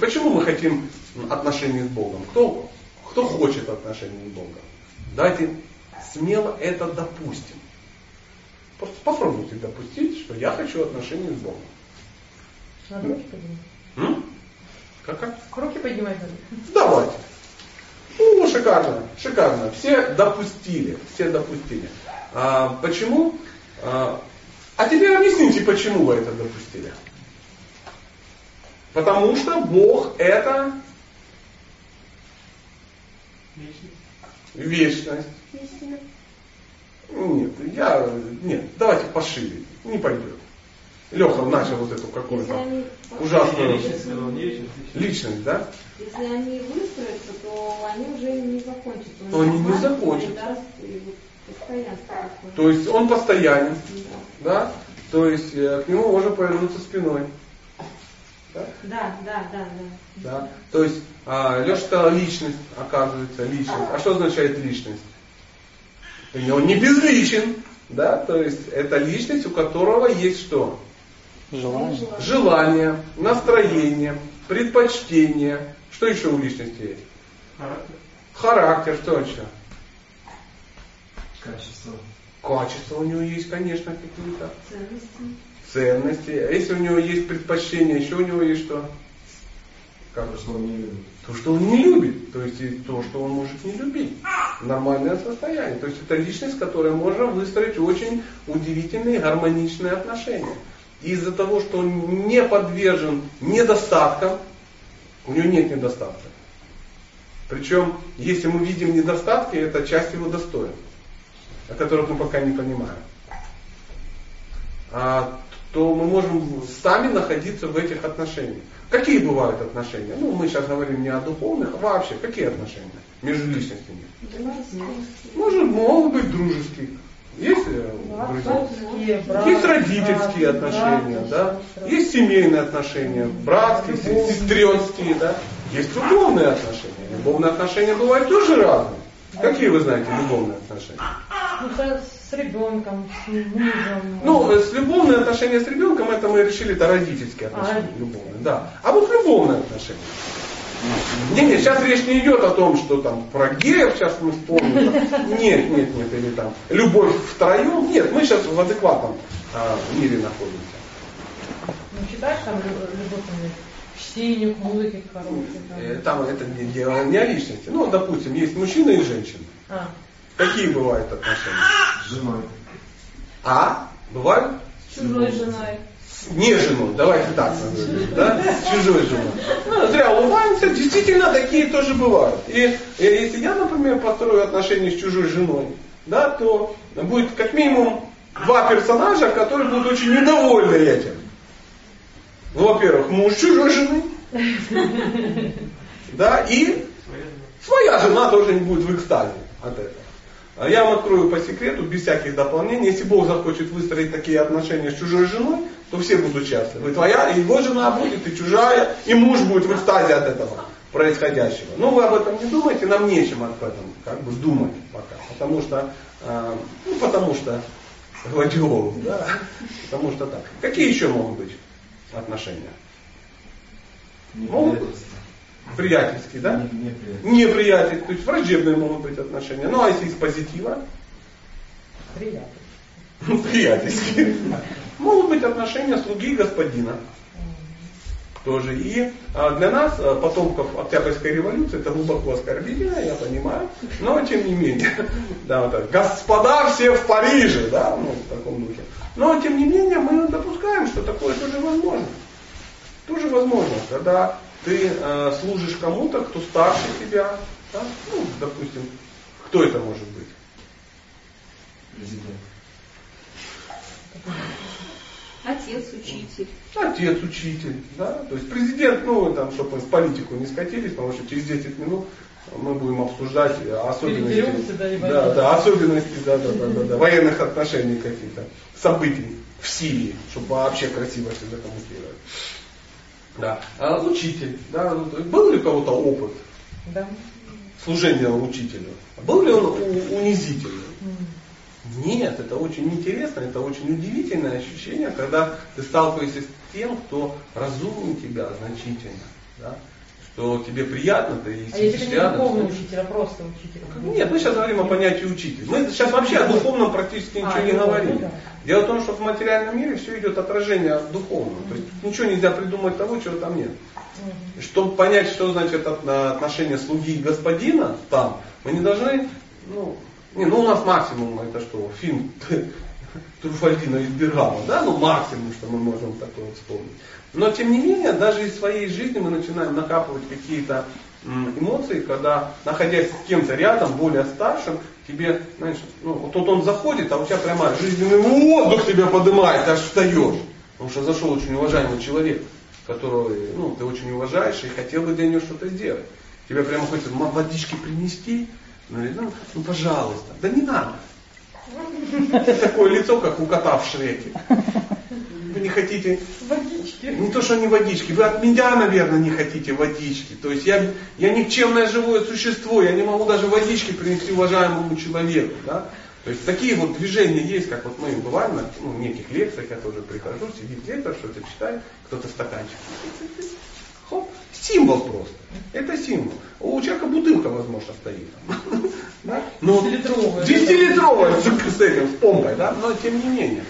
Почему мы хотим отношений с Богом? Кто, кто хочет отношений с Богом? Давайте смело это допустим. Просто попробуйте допустить, что я хочу отношений с Богом. Надо руки поднимать. Как, как? Руки поднимать надо. Давайте. Ну, шикарно, шикарно. Все допустили, все допустили. А, почему? А, а теперь объясните, почему вы это допустили. Потому что Бог это вечность. Нет, я, нет, давайте пошире, не пойдет. Леха начал вот эту какую-то ужасную личность, да? Если они выстроятся, то они уже не закончатся. То они не закончатся. То есть он постоянен, да? да? То есть э, к нему можно повернуться спиной. Да, да, да, да. да. То есть а, Леша сказал личность, оказывается, личность. А что означает личность? Он не безличен, да, то есть это личность, у которого есть что? Желание. Желание, настроение, предпочтение. Что еще у личности есть? Характер. Характер, что еще? Качество. Качества у него есть, конечно, какие-то. Ценности. Ценности. А если у него есть предпочтение, еще у него есть что? Как то, что он не любит. То, что он не любит. То есть и то, что он может не любить. Нормальное состояние. То есть это личность, с которой можно выстроить очень удивительные гармоничные отношения. И из-за того, что он не подвержен недостаткам, у него нет недостатков. Причем, если мы видим недостатки, это часть его достоинств, о которых мы пока не понимаем. А, то мы можем сами находиться в этих отношениях. Какие бывают отношения? Ну, мы сейчас говорим не о духовных, а вообще, какие отношения между личностями? Может, могут быть дружеские. Есть э, друзья? Есть родительские отношения, да? Есть семейные отношения, братские, сестренские, да? Есть любовные отношения. Любовные отношения бывают тоже разные. Какие вы знаете любовные отношения? Ну, с, с ребенком, с мужем. Ну, с любовные отношения с ребенком, это мы решили, это родительские отношения, а, любовные, да. А вот любовные отношения. Нет, нет, сейчас речь не идет о том, что там про геев сейчас мы вспомним. Нет, нет, нет, или там любовь втроем. Нет, мы сейчас в адекватном а, мире находимся. Ну, считаешь там любовь чтению, к музыке хорошей? Там, э, там это не, дело не о личности. Ну, допустим, есть мужчина и женщина. А. Какие бывают отношения? С женой. А? Бывают? С чужой женой. Не жену, давайте так назовем, да? С чужой женой. Ну, зря улыбаемся, действительно такие тоже бывают. И, и если я, например, построю отношения с чужой женой, да, то будет как минимум два персонажа, которые будут очень недовольны этим. Ну, во-первых, муж чужой жены, да, и своя жена тоже не будет в экстазе от этого. А я вам открою по секрету, без всяких дополнений, если Бог захочет выстроить такие отношения с чужой женой, то все будут счастливы. И твоя, и его жена будет, и чужая, и муж будет в экстазе от этого происходящего. Но вы об этом не думайте, нам нечем об этом как бы думать пока. Потому что, э, ну потому что гладиолус, да, потому что так. Какие еще могут быть отношения? Могут быть? Приятельские, да? Неприятельские. Неприятельские. То есть враждебные могут быть отношения. Ну а если из позитива? Приятельские. Приятельские. Могут быть отношения слуги и господина. Тоже. И а, для нас, а, потомков Октябрьской революции, это глубоко оскорбительно, я понимаю. Но тем не менее. Да, вот так. Господа все в Париже, да, ну, в таком духе. Но тем не менее мы допускаем, что такое тоже возможно. Тоже возможно, когда ты э, служишь кому-то, кто старше тебя, да? ну, допустим, кто это может быть? Президент. Отец, учитель. Отец, учитель, да. То есть президент, ну, там, чтобы мы в политику не скатились, потому что через 10 минут мы будем обсуждать особенности, да, да, да, особенности да, да, да, да, да, военных отношений каких-то, событий в Сирии, чтобы вообще красиво все закамуфлировать. Да. А учитель, да, ну, был ли у кого-то опыт да. служения учителю? Был ли он унизительный? Нет, это очень интересно, это очень удивительное ощущение, когда ты сталкиваешься с тем, кто разумнее тебя значительно. да, что тебе приятно, ты А если сидишь рядом. духовный слушаешь. учитель, а просто учитель? Нет, мы сейчас говорим о понятии учитель. Мы сейчас вообще о духовном практически ничего А, не ну, говорим. да. Дело в том, что в материальном мире все идет отражение от духовного. То есть ничего нельзя придумать того, чего там нет. Чтобы понять, что значит от- на- отношение слуги и господина там, мы не должны, ну, не, ну у нас максимум это что, фильм Труфальдина из Бергама, да, ну максимум, что мы можем такое вспомнить. Но тем не менее, даже из своей жизни мы начинаем накапывать какие-то эмоции, когда, находясь с кем-то рядом, более старшим, тебе, знаешь, ну, вот тут он заходит, а у тебя прямо жизненный воздух тебя поднимает, аж встаешь. Потому что зашел очень уважаемый человек, которого ну, ты очень уважаешь и хотел бы для него что-то сделать. Тебе прямо хочется водички принести, ну, ну, ну, пожалуйста. Да не надо. Такое лицо, как у кота в Шреке. Вы не хотите, Водички. не то, что не водички, вы от меня, наверное, не хотите водички. То есть я, я никчемное живое существо, я не могу даже водички принести уважаемому человеку. Да? То есть такие вот движения есть, как вот мы бываем на ну, неких лекциях, я тоже прихожу, сидит лектор, что-то читает, кто-то стаканчик. Хоп, символ просто. Это символ. У человека бутылка, возможно, стоит. Да? Но- Десятилитровая. 10-литровая с с этим, с помпой, да? но тем не менее.